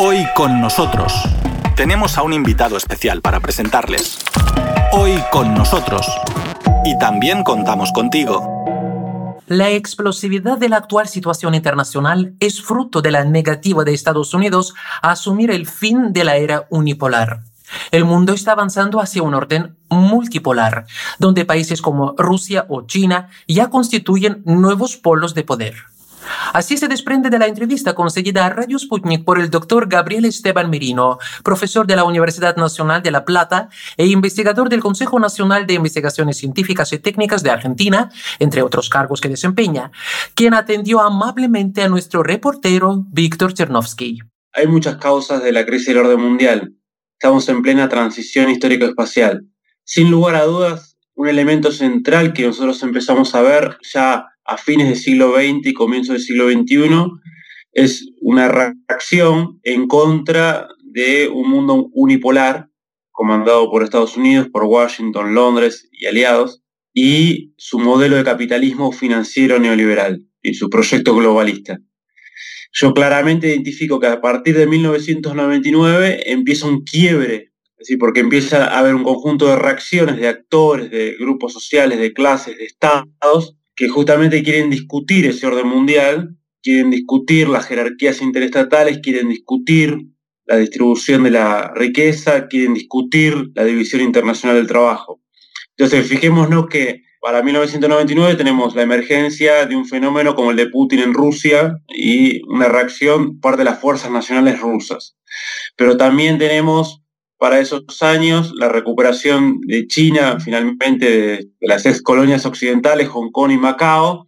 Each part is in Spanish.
Hoy con nosotros tenemos a un invitado especial para presentarles. Hoy con nosotros. Y también contamos contigo. La explosividad de la actual situación internacional es fruto de la negativa de Estados Unidos a asumir el fin de la era unipolar. El mundo está avanzando hacia un orden multipolar, donde países como Rusia o China ya constituyen nuevos polos de poder. Así se desprende de la entrevista concedida a Radio Sputnik por el doctor Gabriel Esteban Merino, profesor de la Universidad Nacional de La Plata e investigador del Consejo Nacional de Investigaciones Científicas y Técnicas de Argentina, entre otros cargos que desempeña, quien atendió amablemente a nuestro reportero Víctor Chernovsky. Hay muchas causas de la crisis del orden mundial. Estamos en plena transición histórico-espacial. Sin lugar a dudas, un elemento central que nosotros empezamos a ver ya a fines del siglo XX y comienzo del siglo XXI es una reacción en contra de un mundo unipolar comandado por Estados Unidos, por Washington, Londres y aliados, y su modelo de capitalismo financiero neoliberal y su proyecto globalista. Yo claramente identifico que a partir de 1999 empieza un quiebre, es porque empieza a haber un conjunto de reacciones de actores, de grupos sociales, de clases, de estados, que justamente quieren discutir ese orden mundial, quieren discutir las jerarquías interestatales, quieren discutir la distribución de la riqueza, quieren discutir la división internacional del trabajo. Entonces, fijémonos que para 1999 tenemos la emergencia de un fenómeno como el de Putin en Rusia y una reacción parte de las fuerzas nacionales rusas. Pero también tenemos para esos años, la recuperación de China, finalmente, de, las ex colonias occidentales, Hong Kong y Macao,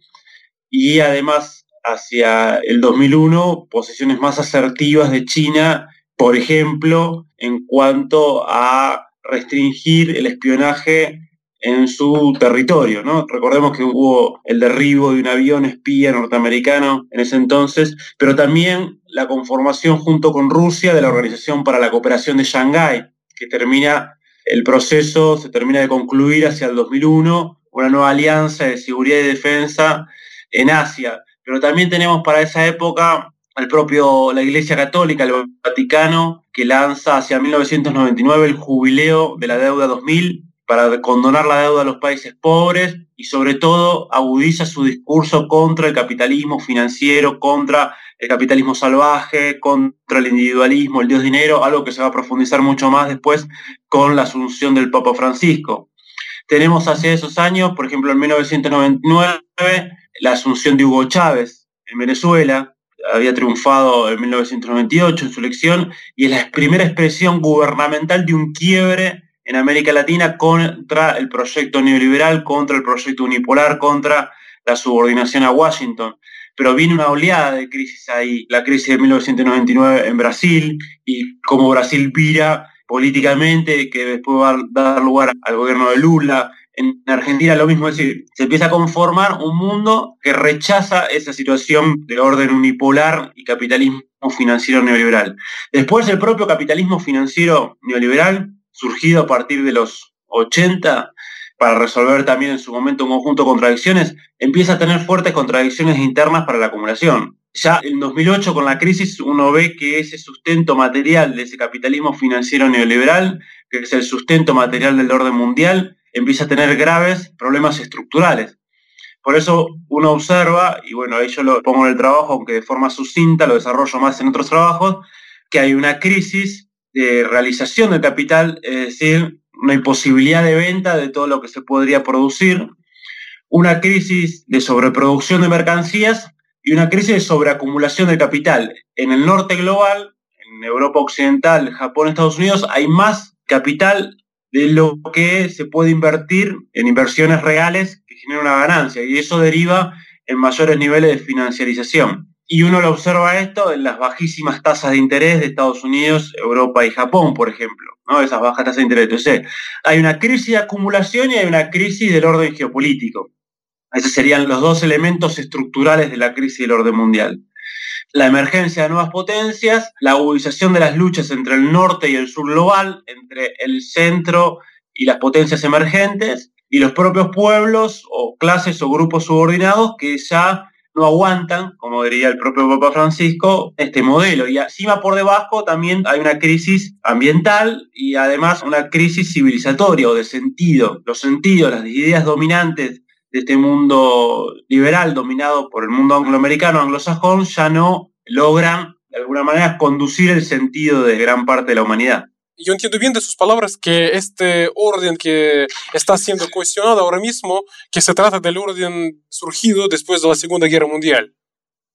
y además hacia el 2001, posiciones más asertivas de China, por ejemplo, en cuanto a restringir el espionaje en su territorio. ¿no? Recordemos que hubo el derribo de un avión espía norteamericano en ese entonces, pero también la conformación junto con Rusia de la Organización para la Cooperación de Shanghái, que termina el proceso, se termina de concluir hacia el 2001, una nueva alianza de seguridad y defensa en Asia. Pero también tenemos para esa época el propio, la Iglesia Católica, el Vaticano, que lanza hacia 1999 el jubileo de la deuda 2000 para condonar la deuda a los países pobres y sobre todo agudiza su discurso contra el capitalismo financiero, contra el capitalismo salvaje, contra el individualismo, el dios dinero, algo que se va a profundizar mucho más después con la asunción del Papa Francisco. Tenemos hacia esos años, por ejemplo, en 1999, la asunción de Hugo Chávez en Venezuela, había triunfado en 1998 en su elección, y es la primera expresión gubernamental de un quiebre en América Latina contra el proyecto neoliberal, contra el proyecto unipolar, contra la subordinación a Washington. Pero viene una oleada de crisis ahí, la crisis de 1999 en Brasil y cómo Brasil vira políticamente, que después va a dar lugar al gobierno de Lula. En Argentina lo mismo, es decir, se empieza a conformar un mundo que rechaza esa situación de orden unipolar y capitalismo financiero neoliberal. Después el propio capitalismo financiero neoliberal surgido a partir de los 80 para resolver también en su momento un conjunto de contradicciones, empieza a tener fuertes contradicciones internas para la acumulación. Ya en 2008 con la crisis uno ve que ese sustento material de ese capitalismo financiero neoliberal, que es el sustento material del orden mundial, empieza a tener graves problemas estructurales. Por eso uno observa, y bueno, ahí yo lo pongo en el trabajo, aunque de forma sucinta, lo desarrollo más en otros trabajos, que hay una crisis de realización del capital, es decir, una imposibilidad de venta de todo lo que se podría producir, una crisis de sobreproducción de mercancías y una crisis de sobreacumulación de capital. En el norte global, en Europa Occidental, Japón, Estados Unidos, hay más capital de lo que se puede invertir en inversiones reales que generan una ganancia y eso deriva en mayores niveles de financiarización. Y uno lo observa esto en las bajísimas tasas de interés de Estados Unidos, Europa y Japón, por ejemplo, ¿no? esas bajas tasas de interés. Entonces, hay una crisis de acumulación y hay una crisis del orden geopolítico. Esos serían los dos elementos estructurales de la crisis del orden mundial. La emergencia de nuevas potencias, la agudización de las luchas entre el norte y el sur global, entre el centro y las potencias emergentes, y los propios pueblos o clases o grupos subordinados que ya no aguantan, como diría el propio Papa Francisco, este modelo. Y encima por debajo también hay una crisis ambiental y además una crisis civilizatoria o de sentido. Los sentidos, las ideas dominantes de este mundo liberal dominado por el mundo angloamericano, anglosajón, ya no logran de alguna manera conducir el sentido de gran parte de la humanidad. Yo entiendo bien de sus palabras que este orden que está siendo cuestionado ahora mismo, que se trata del orden surgido después de la Segunda Guerra Mundial.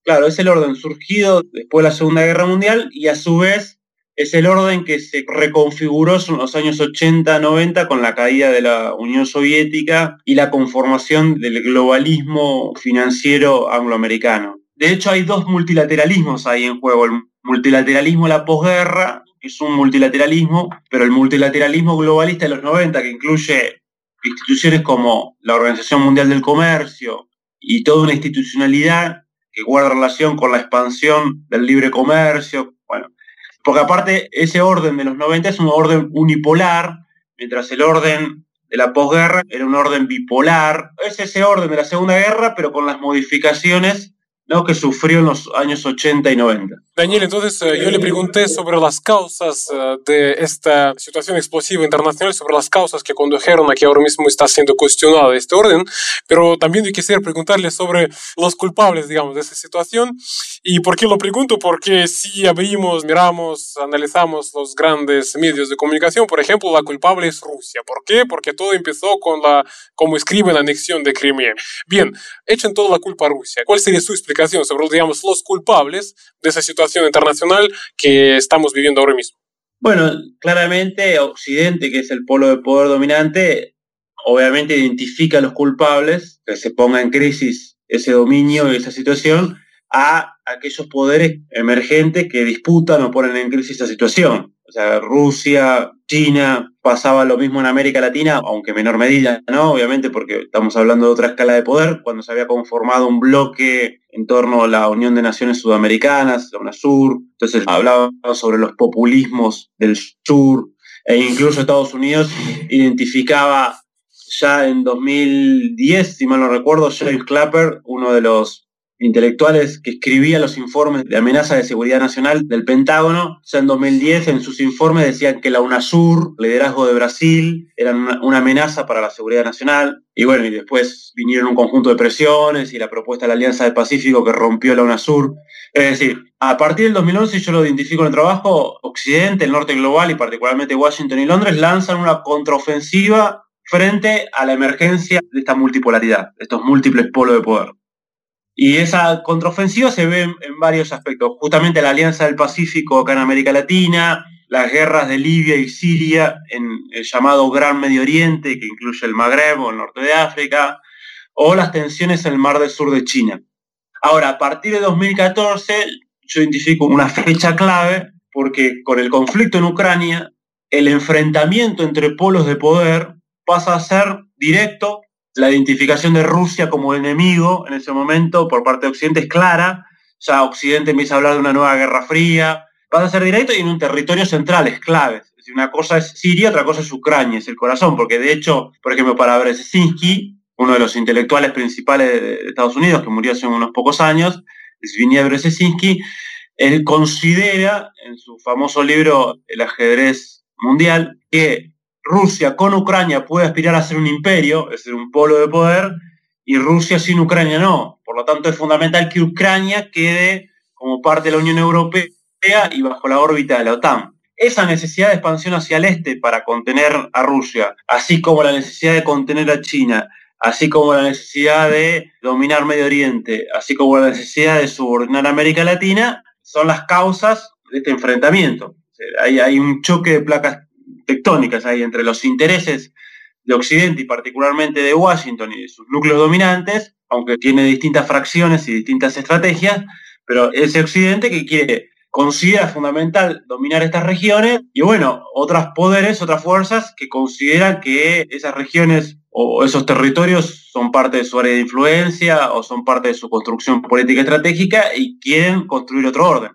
Claro, es el orden surgido después de la Segunda Guerra Mundial y a su vez es el orden que se reconfiguró en los años 80-90 con la caída de la Unión Soviética y la conformación del globalismo financiero angloamericano. De hecho, hay dos multilateralismos ahí en juego. El multilateralismo de la posguerra, es un multilateralismo, pero el multilateralismo globalista de los 90, que incluye instituciones como la Organización Mundial del Comercio y toda una institucionalidad que guarda relación con la expansión del libre comercio. Bueno, porque aparte ese orden de los 90 es un orden unipolar, mientras el orden de la posguerra era un orden bipolar. Es ese orden de la Segunda Guerra, pero con las modificaciones ¿no? que sufrió en los años 80 y 90. Daniel, entonces eh, yo le pregunté sobre las causas eh, de esta situación explosiva internacional, sobre las causas que condujeron a que ahora mismo está siendo cuestionado este orden, pero también yo quisiera preguntarle sobre los culpables, digamos, de esta situación. ¿Y por qué lo pregunto? Porque si abrimos, miramos, analizamos los grandes medios de comunicación, por ejemplo, la culpable es Rusia. ¿Por qué? Porque todo empezó con la, como escribe, la anexión de Crimea. Bien, echen toda la culpa a Rusia. ¿Cuál sería su explicación? sobre, digamos, los culpables de esa situación internacional que estamos viviendo ahora mismo? Bueno, claramente Occidente, que es el polo de poder dominante, obviamente identifica a los culpables, que se ponga en crisis ese dominio y esa situación, a aquellos poderes emergentes que disputan o ponen en crisis esa situación. O sea, Rusia, China, pasaba lo mismo en América Latina, aunque en menor medida, ¿no? Obviamente porque estamos hablando de otra escala de poder, cuando se había conformado un bloque en torno a la Unión de Naciones Sudamericanas, la UNASUR, entonces hablaba sobre los populismos del sur, e incluso Estados Unidos identificaba ya en 2010, si mal no recuerdo, James Clapper, uno de los intelectuales que escribía los informes de amenaza de seguridad nacional del Pentágono. Ya en 2010 en sus informes decían que la UNASUR, liderazgo de Brasil, era una, amenaza para la seguridad nacional. Y bueno, y después vinieron un conjunto de presiones y la propuesta de la Alianza del Pacífico que rompió la UNASUR. Es decir, a partir del 2011 yo lo identifico en el trabajo, Occidente, el norte global y particularmente Washington y Londres lanzan una contraofensiva frente a la emergencia de esta multipolaridad, de estos múltiples polos de poder. Y esa contraofensiva se ve en, varios aspectos. Justamente la Alianza del Pacífico acá en América Latina, las guerras de Libia y Siria en el llamado Gran Medio Oriente, que incluye el Magreb o el norte de África, o las tensiones en el Mar del Sur de China. Ahora, a partir de 2014, yo identifico una fecha clave porque con el conflicto en Ucrania, el enfrentamiento entre polos de poder pasa a ser directo la identificación de Rusia como enemigo en ese momento por parte de Occidente es clara. Ya Occidente empieza a hablar de una nueva guerra fría. Va a ser directo y en un territorio central, es clave. Una cosa es Siria, otra cosa es Ucrania, es el corazón, porque de hecho, por ejemplo, para Brzezinski, uno de los intelectuales principales de Estados Unidos, que murió hace unos pocos años, Zbigniew Brzezinski, él considera en su famoso libro El ajedrez mundial que Rusia con Ucrania puede aspirar a ser un imperio, es decir, un polo de poder, y Rusia sin Ucrania no. Por lo tanto, es fundamental que Ucrania quede como parte de la Unión Europea y bajo la órbita de la OTAN. Esa necesidad de expansión hacia el este para contener a Rusia, así como la necesidad de contener a China, así como la necesidad de dominar Medio Oriente, así como la necesidad de subordinar a América Latina, son las causas de este enfrentamiento. Hay, hay un choque de placas tectónicas ahí entre los intereses de Occidente y particularmente de Washington y de sus núcleos dominantes, aunque tiene distintas fracciones y distintas estrategias, pero ese Occidente que quiere, considera fundamental dominar estas regiones y bueno, otros poderes, otras fuerzas que consideran que esas regiones o esos territorios son parte de su área de influencia o son parte de su construcción política estratégica y quieren construir otro orden.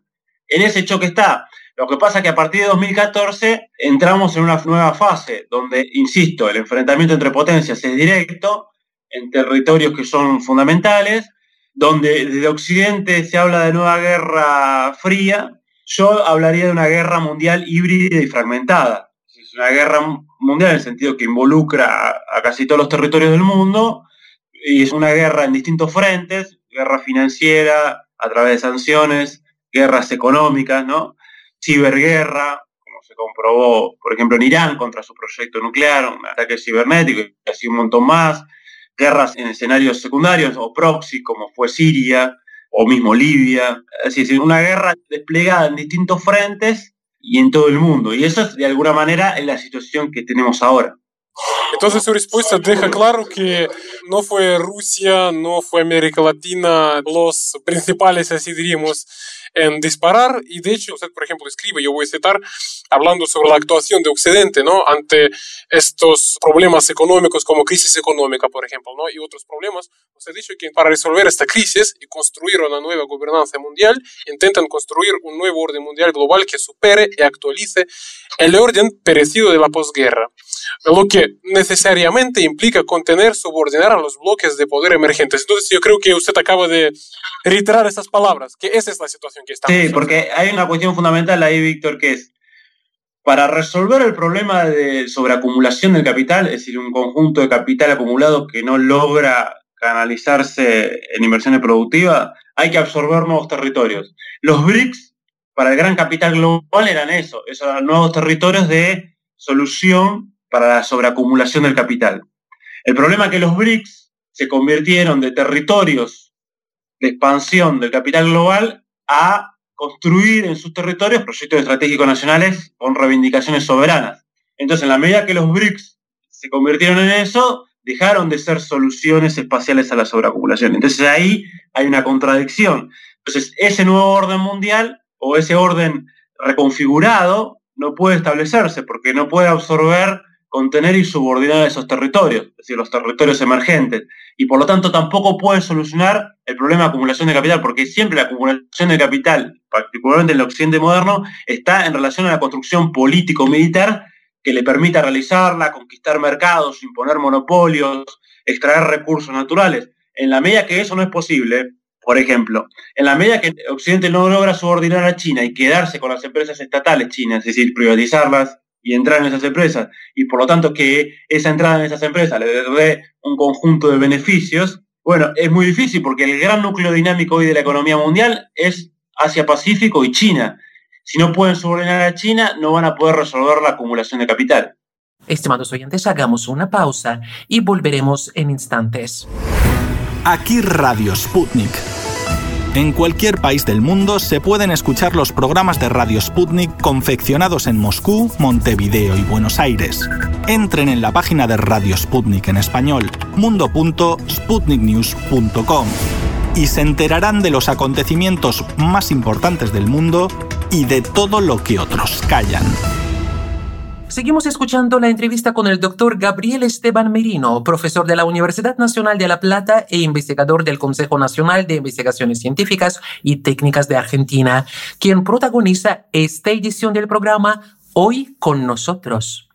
En ese choque está lo que pasa es que a partir de 2014 entramos en una nueva fase donde, insisto, el enfrentamiento entre potencias es directo en territorios que son fundamentales, donde desde Occidente se habla de nueva guerra fría, yo hablaría de una guerra mundial híbrida y fragmentada. Es una guerra mundial en el sentido que involucra a, casi todos los territorios del mundo y es una guerra en distintos frentes, guerra financiera a través de sanciones, guerras económicas, ¿no? Ciberguerra, como se comprobó, por ejemplo, en Irán contra su proyecto nuclear, un ataque cibernético y así un montón más, guerras en escenarios secundarios o proxy, como fue Siria o mismo Libia. Es decir, una guerra desplegada en distintos frentes y en todo el mundo. Y eso es, de alguna manera, la situación que tenemos ahora. Entonces su respuesta deja claro que no fue Rusia, no fue América Latina los principales, así diríamos, en disparar y de hecho usted, por ejemplo, escribe, yo voy a citar, hablando sobre la actuación de Occidente, ¿no? Ante estos problemas económicos como crisis económica, por ejemplo, ¿no? Y otros problemas, usted ha dicho que para resolver esta crisis y construir una nueva gobernanza mundial, intentan construir un nuevo orden mundial global que supere y actualice el orden perecido de la posguerra lo que necesariamente implica contener, subordinar a los bloques de poder emergentes. Entonces yo creo que usted acaba de reiterar esas palabras, que esa es la situación que estamos. Sí, porque hay una cuestión fundamental ahí, Víctor, que es, para resolver el problema de sobreacumulación del capital, es decir, un conjunto de capital acumulado que no logra canalizarse en inversiones productivas, hay que absorber nuevos territorios. Los BRICS, para el gran capital global, eran eso, esos nuevos territorios de solución para la sobreacumulación del capital. El problema es que los BRICS se convirtieron de territorios de expansión del capital global a construir en sus territorios proyectos estratégicos nacionales con reivindicaciones soberanas. Entonces, en la medida que los BRICS se convirtieron en eso, dejaron de ser soluciones espaciales a la sobreacumulación. Entonces ahí hay una contradicción. Entonces, ese nuevo orden mundial o ese orden reconfigurado no puede establecerse porque no puede absorber contener y subordinar esos territorios, es decir, los territorios emergentes, y por lo tanto tampoco puede solucionar el problema de acumulación de capital, porque siempre la acumulación de capital, particularmente en el occidente moderno, está en relación a la construcción político-militar que le permita realizarla, conquistar mercados, imponer monopolios, extraer recursos naturales. En la medida que eso no es posible, por ejemplo, en la medida que Occidente no logra subordinar a China y quedarse con las empresas estatales chinas, es decir, privatizarlas, y entrar en esas empresas, y por lo tanto que esa entrada en esas empresas le dé un conjunto de beneficios, bueno, es muy difícil porque el gran núcleo dinámico hoy de la economía mundial es Asia-Pacífico y China. Si no pueden subordinar a China, no van a poder resolver la acumulación de capital. Estimados oyentes, hagamos una pausa y volveremos en instantes. Aquí Radio Sputnik en cualquier país del mundo se pueden escuchar los programas de Radio Sputnik confeccionados en Moscú, Montevideo y Buenos Aires. Entren en la página de Radio Sputnik en español, mundo.sputniknews.com, y se enterarán de los acontecimientos más importantes del mundo y de todo lo que otros callan. Seguimos escuchando la entrevista con el doctor Gabriel Esteban Merino, profesor de la Universidad Nacional de La Plata e investigador del Consejo Nacional de Investigaciones Científicas y Técnicas de Argentina, quien protagoniza esta edición del programa Hoy con nosotros.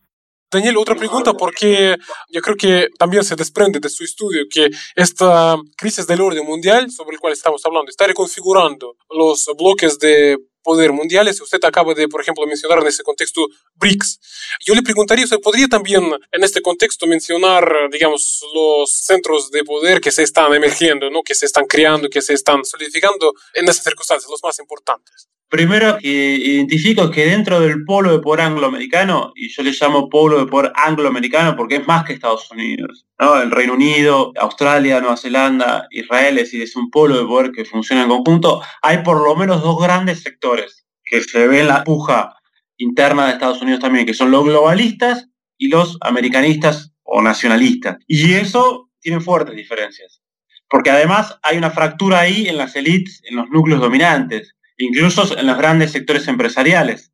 Daniel, otra pregunta, porque yo creo que también se desprende de su estudio que esta crisis del orden mundial sobre el cual estamos hablando está reconfigurando los bloques de poder mundiales. Usted acaba de, por ejemplo, mencionar en ese contexto BRICS. Yo le preguntaría, ¿usted podría también en este contexto mencionar, digamos, los centros de poder que se están emergiendo, ¿no? que se están creando, que se están solidificando en esas circunstancias, los más importantes? Primero, identifico que dentro del polo de poder angloamericano, y yo le llamo polo de poder angloamericano porque es más que Estados Unidos, el Reino Unido, Australia, Nueva Zelanda, Israel, es decir, es un polo de poder que funciona en conjunto, hay por lo menos dos grandes sectores que se ven la puja interna de Estados Unidos también, que son los globalistas y los americanistas o nacionalistas. Y eso tiene fuertes diferencias, porque además hay una fractura ahí en las élites, en los núcleos dominantes incluso en los grandes sectores empresariales.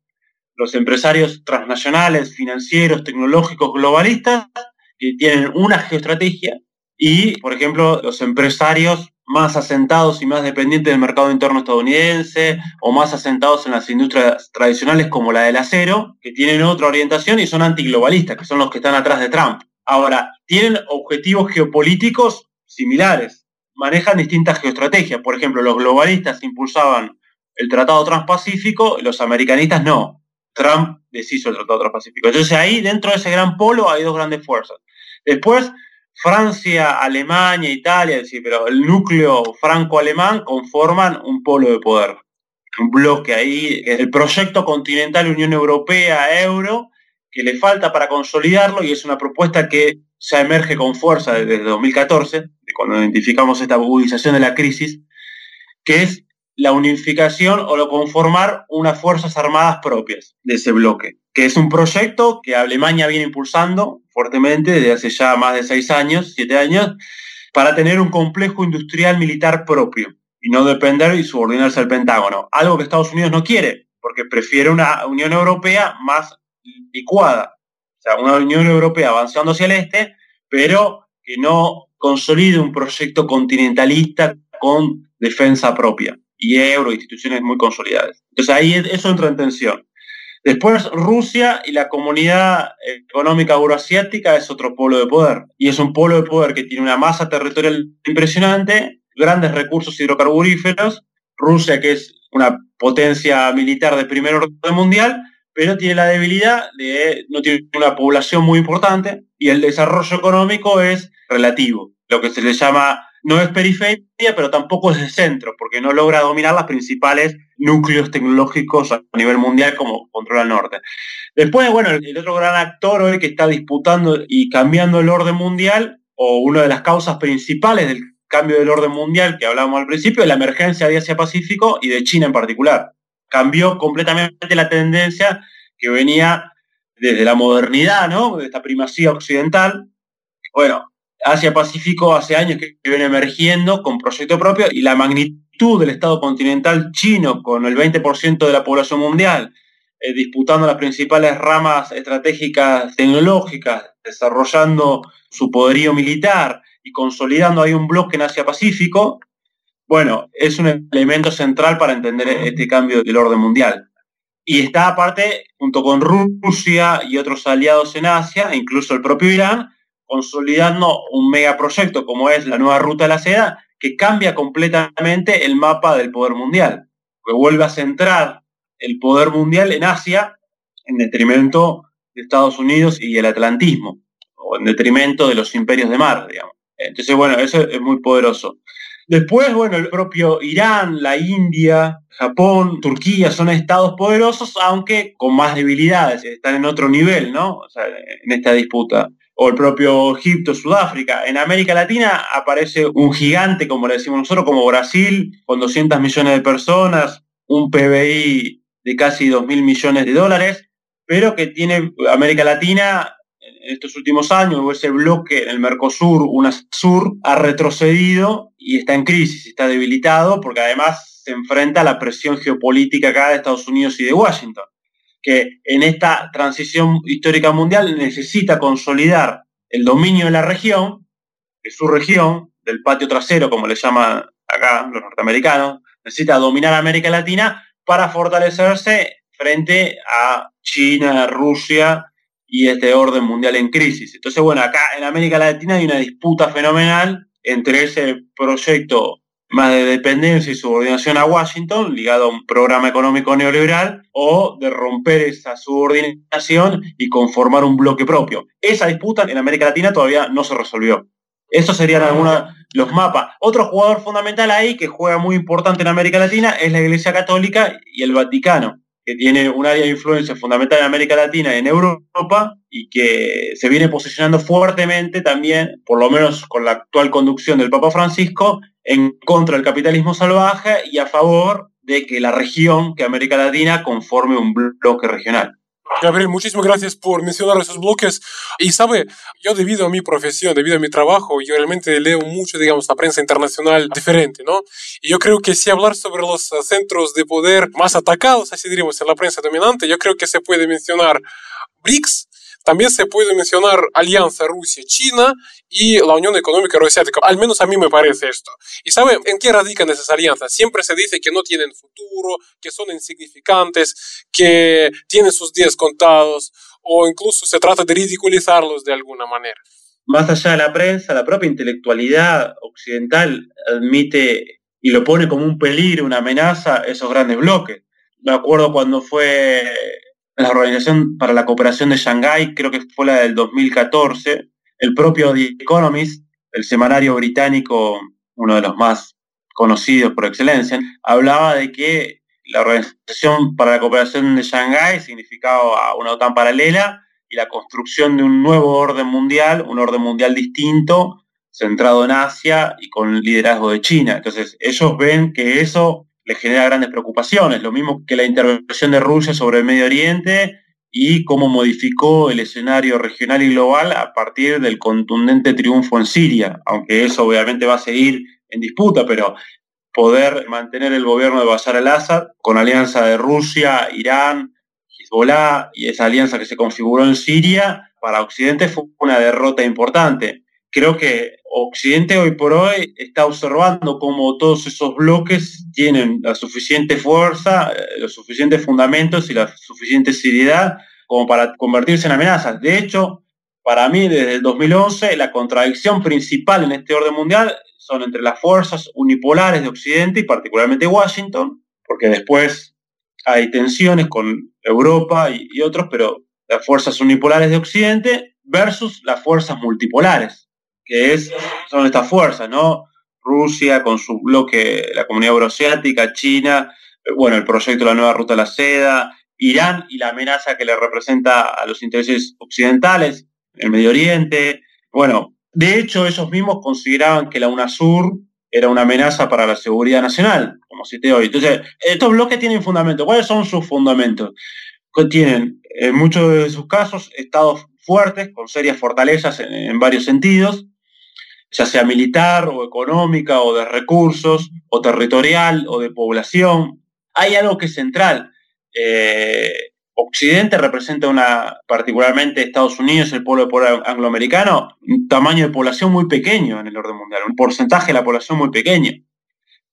Los empresarios transnacionales, financieros, tecnológicos, globalistas, que tienen una geoestrategia, y, por ejemplo, los empresarios más asentados y más dependientes del mercado interno estadounidense o más asentados en las industrias tradicionales como la del acero, que tienen otra orientación y son antiglobalistas, que son los que están atrás de Trump. Ahora, tienen objetivos geopolíticos similares. manejan distintas geoestrategias. Por ejemplo, los globalistas impulsaban el Tratado Transpacífico los americanistas no. Trump deshizo el Tratado Transpacífico. Entonces ahí, dentro de ese gran polo, hay dos grandes fuerzas. Después, Francia, Alemania, Italia, decir, pero el núcleo franco-alemán conforman un polo de poder. Un bloque ahí, el proyecto continental Unión Europea-Euro, que le falta para consolidarlo y es una propuesta que ya emerge con fuerza desde 2014, cuando identificamos esta agudización de la crisis, que es la unificación o lo conformar unas fuerzas armadas propias de ese bloque, que es un proyecto que Alemania viene impulsando fuertemente desde hace ya más de seis años, siete años, para tener un complejo industrial militar propio y no depender y subordinarse al Pentágono, algo que Estados Unidos no quiere, porque prefiere una Unión Europea más licuada, o sea, una Unión Europea avanzando hacia el este, pero que no consolide un proyecto continentalista con defensa propia y euro, instituciones muy consolidadas. Entonces ahí eso entra en tensión. Después Rusia y la comunidad económica euroasiática es otro polo de poder. Y es un polo de poder que tiene una masa territorial impresionante, grandes recursos hidrocarburíferos. Rusia, que es una potencia militar de primer orden mundial, pero tiene la debilidad de no tiene una población muy importante y el desarrollo económico es relativo, lo que se le llama no es periferia, pero tampoco es el centro, porque no logra dominar los principales núcleos tecnológicos a nivel mundial como controla el norte. Después, bueno, el otro gran actor hoy que está disputando y cambiando el orden mundial, o una de las causas principales del cambio del orden mundial que hablábamos al principio, es la emergencia de Asia-Pacífico y de China en particular. Cambió completamente la tendencia que venía desde la modernidad, ¿no? De esta primacía occidental. Bueno, Asia-Pacífico hace años que viene emergiendo con proyecto propio y la magnitud del Estado continental chino con el 20% de la población mundial, eh, disputando las principales ramas estratégicas tecnológicas, desarrollando su poderío militar y consolidando ahí un bloque en Asia-Pacífico, bueno, es un elemento central para entender este cambio del orden mundial. Y está aparte, junto con Rusia y otros aliados en Asia, incluso el propio Irán, consolidando un megaproyecto como es la nueva ruta de la seda, que cambia completamente el mapa del poder mundial, que vuelve a centrar el poder mundial en Asia en detrimento de Estados Unidos y el atlantismo, o en detrimento de los imperios de mar, digamos. Entonces, bueno, eso es muy poderoso. Después, bueno, el propio Irán, la India, Japón, Turquía son estados poderosos, aunque con más debilidades, están en otro nivel, ¿no? O sea, en esta disputa o el propio Egipto, Sudáfrica. En América Latina aparece un gigante, como le decimos nosotros, como Brasil, con 200 millones de personas, un PBI de casi 2 mil millones de dólares, pero que tiene América Latina en estos últimos años, ese bloque en el Mercosur, UNASUR, ha retrocedido y está en crisis, está debilitado, porque además se enfrenta a la presión geopolítica acá de Estados Unidos y de Washington que en esta transición histórica mundial necesita consolidar el dominio de la región, de su región, del patio trasero, como le llaman acá los norteamericanos, necesita dominar América Latina para fortalecerse frente a China, Rusia y este orden mundial en crisis. Entonces, bueno, acá en América Latina hay una disputa fenomenal entre ese proyecto más de dependencia y subordinación a Washington, ligado a un programa económico neoliberal, o de romper esa subordinación y conformar un bloque propio. Esa disputa en América Latina todavía no se resolvió. Esos serían algunos los mapas. Otro jugador fundamental ahí que juega muy importante en América Latina es la Iglesia Católica y el Vaticano que tiene un área de influencia fundamental en América Latina y en Europa y que se viene posicionando fuertemente también, por lo menos con la actual conducción del Papa Francisco, en contra del capitalismo salvaje y a favor de que la región, que América Latina, conforme un bloque regional. Gabriel, muchísimas gracias por mencionar esos bloques. Y sabe, yo debido a mi profesión, debido a mi trabajo, yo realmente leo mucho, digamos, la prensa internacional diferente, ¿no? Y yo creo que si hablar sobre los centros de poder más atacados, así diríamos, en la prensa dominante, yo creo que se puede mencionar BRICS, también se puede mencionar Alianza Rusia-China y la Unión Económica Euroasiática. Al menos a mí me parece esto. ¿Y sabe en qué radican esas alianzas? Siempre se dice que no tienen futuro, que son insignificantes, que tienen sus días contados o incluso se trata de ridiculizarlos de alguna manera. más allá de la prensa, la propia intelectualidad occidental admite y lo pone como un peligro, una amenaza, esos grandes bloques. Me acuerdo cuando fue la Organización para la Cooperación de Shanghái, creo que fue la del 2014, el propio The Economist, el semanario británico, uno de los más conocidos por excelencia, hablaba de que la Organización para la Cooperación de Shanghái significaba una OTAN paralela y la construcción de un nuevo orden mundial, un orden mundial distinto, centrado en Asia y con liderazgo de China. Entonces, ellos ven que eso les genera grandes preocupaciones, lo mismo que la intervención de Rusia sobre el Medio Oriente y cómo modificó el escenario regional y global a partir del contundente triunfo en Siria, aunque eso obviamente va a seguir en disputa, pero poder mantener el gobierno de Bashar al-Assad con alianza de Rusia, Irán, Hezbollah y esa alianza que se configuró en Siria, para Occidente fue una derrota importante. Creo que Occidente hoy por hoy está observando cómo todos esos bloques tienen la suficiente fuerza, eh, los suficientes fundamentos y la suficiente seriedad como para convertirse en amenazas. De hecho, para mí, desde el 2011, la contradicción principal en este orden mundial son entre las fuerzas unipolares de Occidente y particularmente Washington, porque después hay tensiones con Europa y, y otros, pero las fuerzas unipolares de Occidente versus las fuerzas multipolares que es, son estas fuerzas, ¿no? Rusia con su bloque, la comunidad euroasiática, China, eh, bueno, el proyecto de la nueva ruta de la seda, Irán y la amenaza que le representa a los intereses occidentales, el Medio Oriente. Bueno, de hecho, ellos mismos consideraban que la UNASUR era una amenaza para la seguridad nacional, como cité hoy. Entonces, estos bloques tienen fundamentos. ¿Cuáles son sus fundamentos? Tienen, en muchos de sus casos, estados fuertes, con serias fortalezas en varios sentidos, ya sea militar o económica o de recursos o territorial o de población. Hay algo que es central. Eh, Occidente representa una, particularmente Estados Unidos, el pueblo angloamericano, un tamaño de población muy pequeño en el orden mundial, un porcentaje de la población muy pequeño.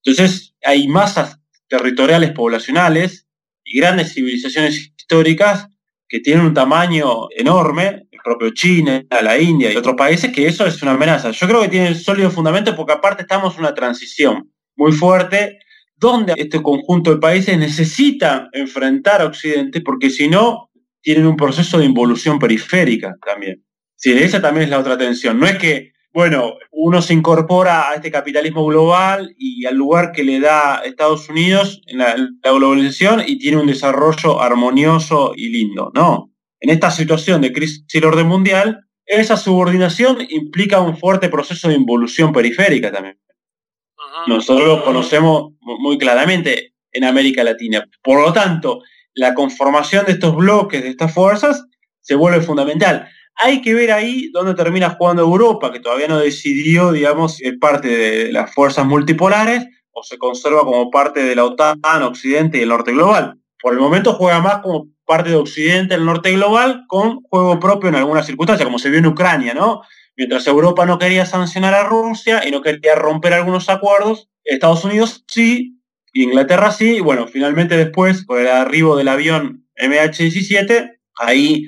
Entonces hay masas territoriales poblacionales y grandes civilizaciones históricas que tienen un tamaño enorme propio China, la India y otros países, que eso es una amenaza. Yo creo que tiene sólido fundamento porque aparte estamos en una transición muy fuerte donde este conjunto de países necesitan enfrentar a Occidente porque si no, tienen un proceso de involución periférica también. Sí, esa también es la otra tensión. No es que, bueno, uno se incorpora a este capitalismo global y al lugar que le da Estados Unidos en la globalización y tiene un desarrollo armonioso y lindo. No, en esta situación de crisis del orden mundial, esa subordinación implica un fuerte proceso de involución periférica también. Nosotros lo conocemos muy claramente en América Latina. Por lo tanto, la conformación de estos bloques, de estas fuerzas, se vuelve fundamental. Hay que ver ahí dónde termina jugando Europa, que todavía no decidió, digamos, si es parte de las fuerzas multipolares o se conserva como parte de la OTAN, Occidente y el norte global. Por el momento juega más como parte de Occidente, el norte global, con juego propio en algunas circunstancias, como se vio en Ucrania, ¿no? Mientras Europa no quería sancionar a Rusia y no quería romper algunos acuerdos, Estados Unidos sí, Inglaterra sí, y bueno, finalmente después, por el arribo del avión MH17, ahí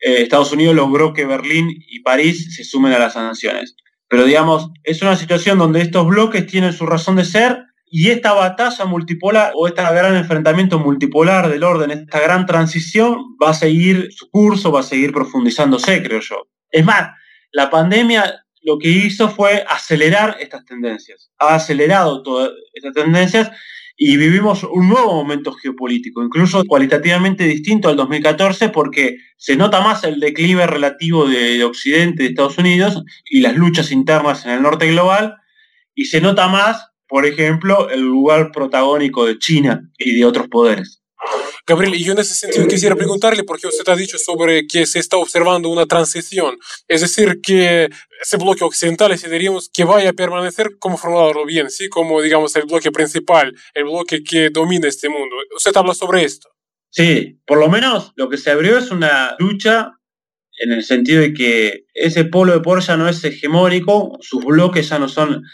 eh, Estados Unidos logró que Berlín y París se sumen a las sanciones. Pero digamos, es una situación donde estos bloques tienen su razón de ser y esta batalla multipolar o este gran enfrentamiento multipolar del orden, esta gran transición, va a seguir su curso, va a seguir profundizándose, creo yo. Es más, la pandemia lo que hizo fue acelerar estas tendencias. Ha acelerado todas estas tendencias y vivimos un nuevo momento geopolítico, incluso cualitativamente distinto al 2014, porque se nota más el declive relativo de Occidente, de Estados Unidos, y las luchas internas en el norte global, y se nota más por ejemplo, el lugar protagónico de China y de otros poderes. Gabriel, y yo en ese sentido quisiera preguntarle, porque usted ha dicho sobre que se está observando una transición, es decir, que ese bloque occidental, si diríamos que vaya a permanecer, como formularlo bien, ¿sí? como digamos el bloque principal, el bloque que domina este mundo. ¿Usted habla sobre esto? Sí, por lo menos lo que se abrió es una lucha en el sentido de que ese polo de poder ya no es hegemónico, sus bloques ya no son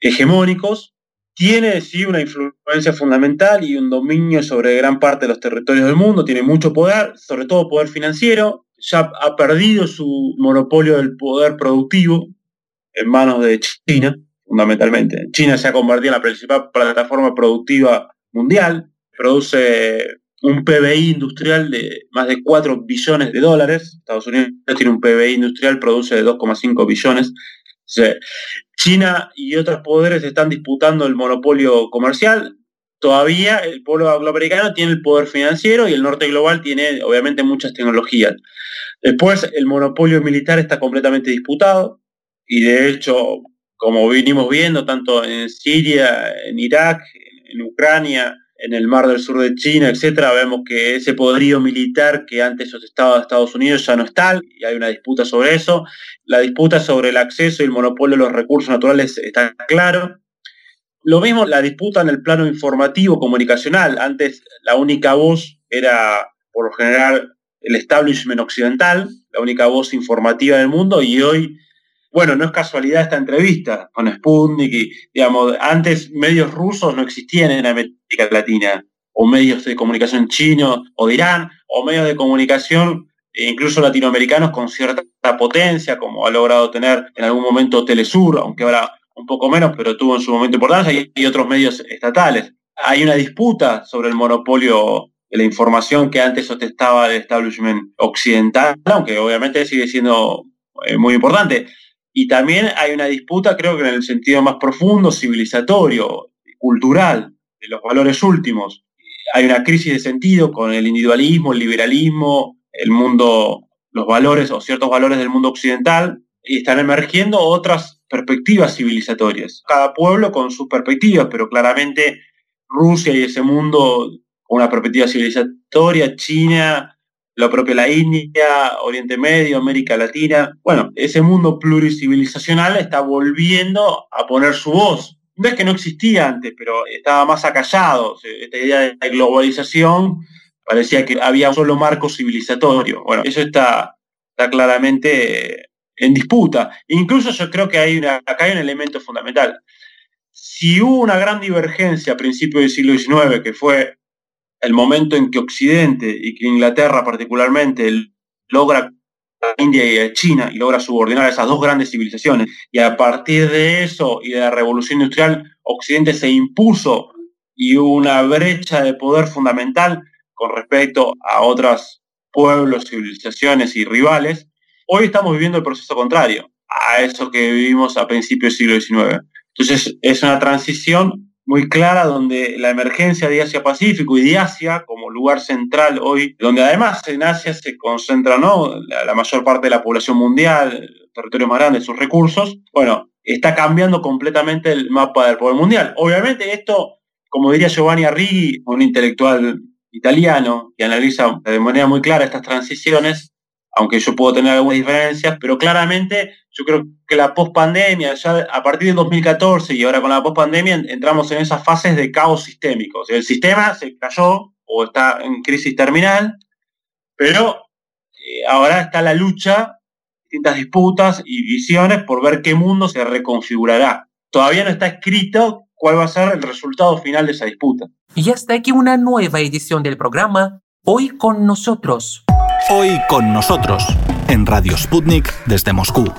hegemónicos, tiene sí una influencia fundamental y un dominio sobre gran parte de los territorios del mundo, tiene mucho poder, sobre todo poder financiero, ya ha perdido su monopolio del poder productivo en manos de China, fundamentalmente. China se ha convertido en la principal plataforma productiva mundial, produce un PBI industrial de más de 4 billones de dólares. Estados Unidos tiene un PBI industrial, produce de 2,5 billones. China y otros poderes están disputando el monopolio comercial. Todavía el pueblo angloamericano tiene el poder financiero y el norte global tiene obviamente muchas tecnologías. Después el monopolio militar está completamente disputado y de hecho, como vinimos viendo tanto en Siria, en Irak, en Ucrania, en el mar del sur de China, etcétera, vemos que ese poderío militar que antes estaba de Estados Unidos ya no está y hay una disputa sobre eso. La disputa sobre el acceso y el monopolio de los recursos naturales está claro. Lo mismo la disputa en el plano informativo, comunicacional. Antes la única voz era, por lo general, el establishment occidental, la única voz informativa del mundo, y hoy bueno, no es casualidad esta entrevista con Sputnik y, digamos, antes medios rusos no existían en América Latina, o medios de comunicación chinos o de Irán, o medios de comunicación e incluso latinoamericanos con cierta potencia, como ha logrado tener en algún momento Telesur, aunque ahora un poco menos, pero tuvo en su momento importancia, y, otros medios estatales. Hay una disputa sobre el monopolio de la información que antes ostentaba el establishment occidental, aunque obviamente sigue siendo eh, muy importante. Y también hay una disputa, creo que en el sentido más profundo, civilizatorio, cultural, de los valores últimos. Hay una crisis de sentido con el individualismo, el liberalismo, el mundo, los valores o ciertos valores del mundo occidental, y están emergiendo otras perspectivas civilizatorias. Cada pueblo con sus perspectivas, pero claramente Rusia y ese mundo con una perspectiva civilizatoria, China lo propio la India, Oriente Medio, América Latina. Bueno, ese mundo pluricivilizacional está volviendo a poner su voz. No es que no existía antes, pero estaba más acallado. Esta idea de globalización parecía que había un solo marco civilizatorio. Bueno, eso está, claramente en disputa. Incluso yo creo que hay una, acá hay un elemento fundamental. Si hubo una gran divergencia a principios del siglo XIX, que fue el momento en que Occidente y que Inglaterra particularmente logra a India y a China y logra subordinar a esas dos grandes civilizaciones. Y a partir de eso y de la revolución industrial, Occidente se impuso y hubo una brecha de poder fundamental con respecto a otros pueblos, civilizaciones y rivales. Hoy estamos viviendo el proceso contrario a eso que vivimos a principios del siglo XIX. Entonces es una transición muy clara donde la emergencia de Asia-Pacífico y de Asia como lugar central hoy, donde además en Asia se concentra ¿no? la, mayor parte de la población mundial, territorio más grande, sus recursos, bueno, está cambiando completamente el mapa del poder mundial. Obviamente esto, como diría Giovanni Arrighi, un intelectual italiano que analiza de manera muy clara estas transiciones, aunque yo puedo tener algunas diferencias, pero claramente yo creo que la pospandemia, ya a partir del 2014 y ahora con la pospandemia, entramos en esas fases de caos sistémico. el sistema se cayó o está en crisis terminal, pero eh, ahora está la lucha, distintas disputas y visiones por ver qué mundo se reconfigurará. Todavía no está escrito cuál va a ser el resultado final de esa disputa. Y hasta aquí una nueva edición del programa, Hoy con nosotros Hoy con nosotros, en Radio Sputnik desde Moscú.